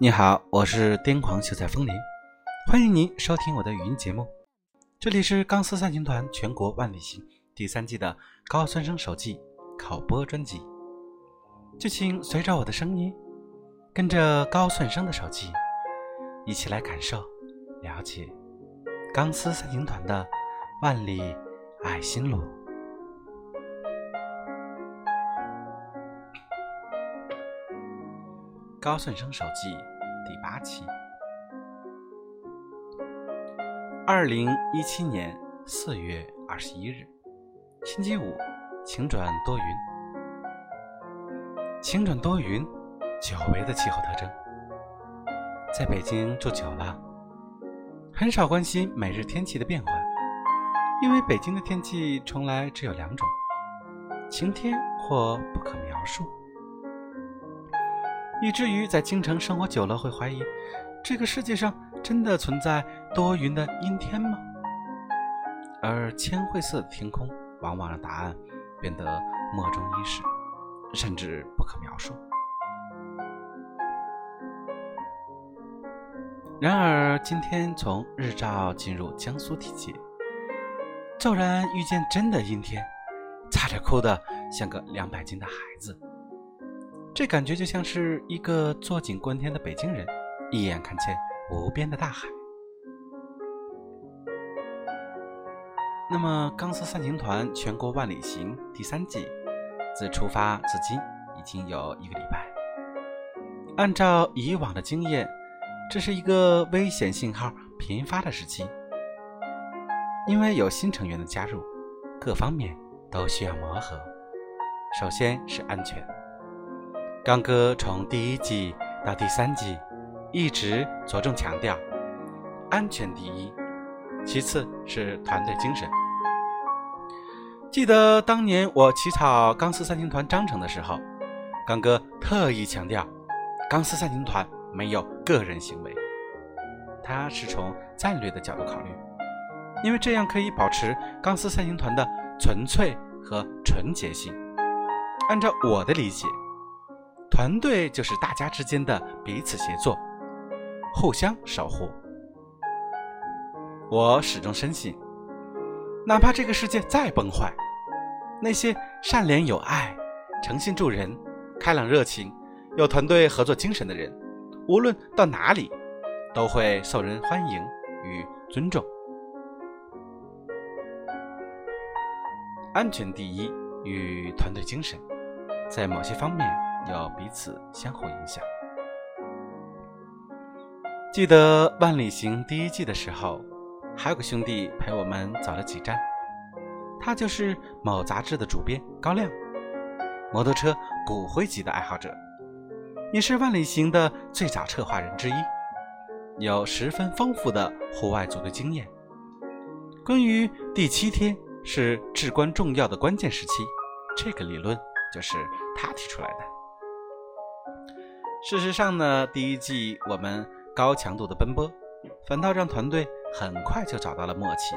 你好，我是癫狂秀才风铃，欢迎您收听我的语音节目。这里是钢丝三行团全国万里行第三季的高三生手记考播专辑，就请随着我的声音，跟着高顺生的手记，一起来感受、了解钢丝三行团的万里爱心路。高顺生手记第八期，二零一七年四月二十一日，星期五，晴转多云。晴转多云，久违的气候特征。在北京住久了，很少关心每日天气的变化，因为北京的天气从来只有两种：晴天或不可描述。以至于在京城生活久了，会怀疑这个世界上真的存在多云的阴天吗？而铅灰色的天空往往让答案变得莫衷一是，甚至不可描述。然而，今天从日照进入江苏地界，骤然遇见真的阴天，差点哭得像个两百斤的孩子。这感觉就像是一个坐井观天的北京人，一眼看见无边的大海。那么，钢丝三行团全国万里行第三季，自出发至今已经有一个礼拜。按照以往的经验，这是一个危险信号频发的时期，因为有新成员的加入，各方面都需要磨合。首先是安全。刚哥从第一季到第三季，一直着重强调安全第一，其次是团队精神。记得当年我起草钢丝三行团章程的时候，刚哥特意强调，钢丝三行团没有个人行为，他是从战略的角度考虑，因为这样可以保持钢丝三行团的纯粹和纯洁性。按照我的理解。团队就是大家之间的彼此协作，互相守护。我始终深信，哪怕这个世界再崩坏，那些善良有爱、诚信助人、开朗热情、有团队合作精神的人，无论到哪里，都会受人欢迎与尊重。安全第一与团队精神，在某些方面。要彼此相互影响。记得万里行第一季的时候，还有个兄弟陪我们走了几站，他就是某杂志的主编高亮，摩托车骨灰级的爱好者，也是万里行的最早策划人之一，有十分丰富的户外组队经验。关于第七天是至关重要的关键时期，这个理论就是他提出来的。事实上呢，第一季我们高强度的奔波，反倒让团队很快就找到了默契。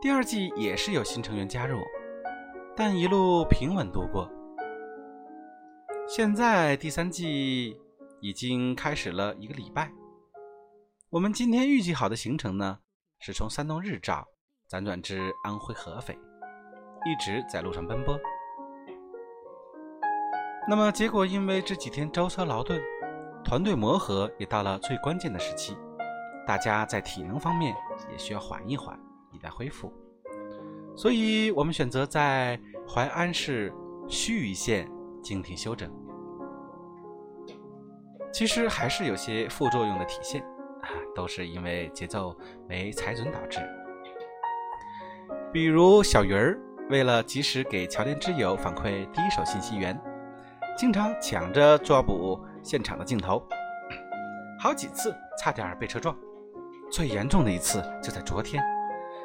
第二季也是有新成员加入，但一路平稳度过。现在第三季已经开始了一个礼拜，我们今天预计好的行程呢，是从山东日照辗转至安徽合肥，一直在路上奔波。那么结果，因为这几天舟车劳顿，团队磨合也到了最关键的时期，大家在体能方面也需要缓一缓，以待恢复。所以我们选择在淮安市盱眙县静停休整。其实还是有些副作用的体现啊，都是因为节奏没踩准导致。比如小鱼儿为了及时给桥联之友反馈第一手信息源。经常抢着抓捕现场的镜头，好几次差点被车撞。最严重的一次就在昨天，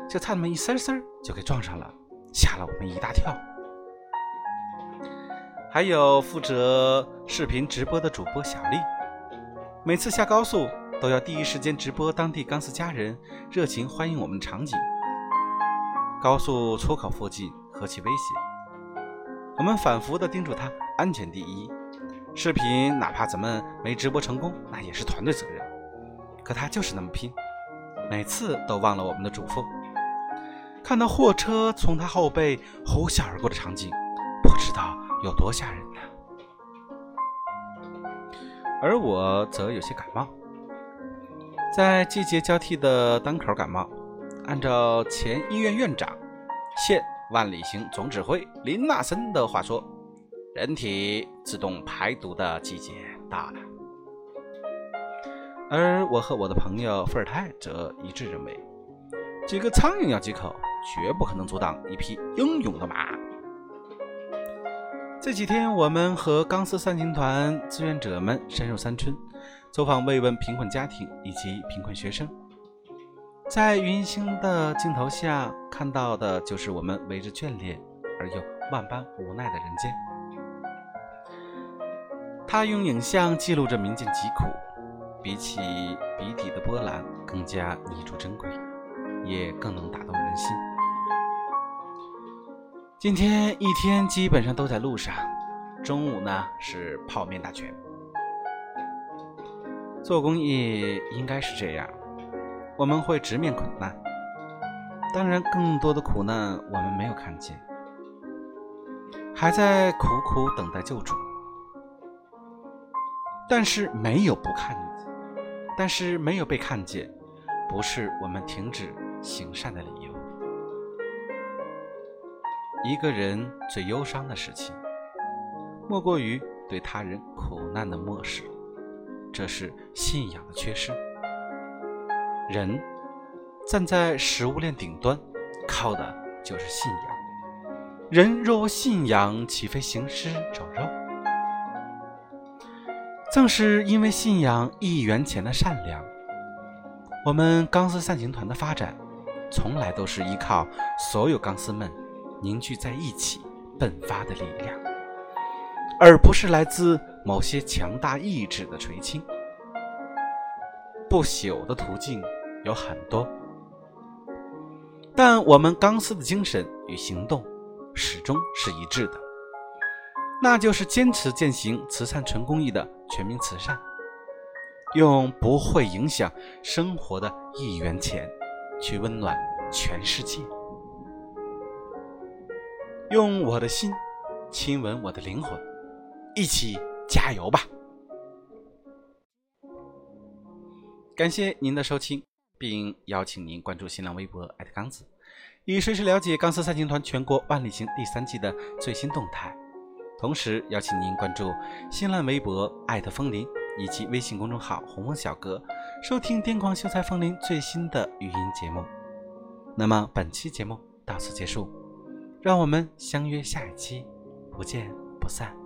就差那么一丝丝就给撞上了，吓了我们一大跳。还有负责视频直播的主播小丽，每次下高速都要第一时间直播当地钢丝家人热情欢迎我们场景。高速出口附近何其危险，我们反复的叮嘱他。安全第一，视频哪怕咱们没直播成功，那也是团队责任。可他就是那么拼，每次都忘了我们的嘱咐。看到货车从他后背呼啸而过的场景，不知道有多吓人呢。而我则有些感冒，在季节交替的当口感冒。按照前医院院长、现万里行总指挥林纳森的话说。人体自动排毒的季节到了，而我和我的朋友伏尔泰则一致认为，几个苍蝇咬几口，绝不可能阻挡一匹英勇的马。这几天，我们和钢丝三青团志愿者们深入山村，走访慰问贫困家庭以及贫困学生，在云星的镜头下看到的就是我们为之眷恋而又万般无奈的人间。他用影像记录着民间疾苦，比起笔底的波澜更加弥足珍贵，也更能打动人心。今天一天基本上都在路上，中午呢是泡面大全。做公益应该是这样，我们会直面苦难，当然更多的苦难我们没有看见，还在苦苦等待救助。但是没有不看，但是没有被看见，不是我们停止行善的理由。一个人最忧伤的事情，莫过于对他人苦难的漠视，这是信仰的缺失。人站在食物链顶端，靠的就是信仰。人若无信仰，岂非行尸走肉？正是因为信仰一元钱的善良，我们钢丝散行团的发展，从来都是依靠所有钢丝们凝聚在一起迸发的力量，而不是来自某些强大意志的垂青。不朽的途径有很多，但我们钢丝的精神与行动始终是一致的。那就是坚持践行慈善纯公益的全民慈善，用不会影响生活的一元钱去温暖全世界，用我的心亲吻我的灵魂，一起加油吧！感谢您的收听，并邀请您关注新浪微博钢子，以随时了解钢丝三行团全国万里行第三季的最新动态。同时邀请您关注新浪微博“艾特风铃”以及微信公众号“红枫小哥”，收听癫狂秀才风铃最新的语音节目。那么本期节目到此结束，让我们相约下一期，不见不散。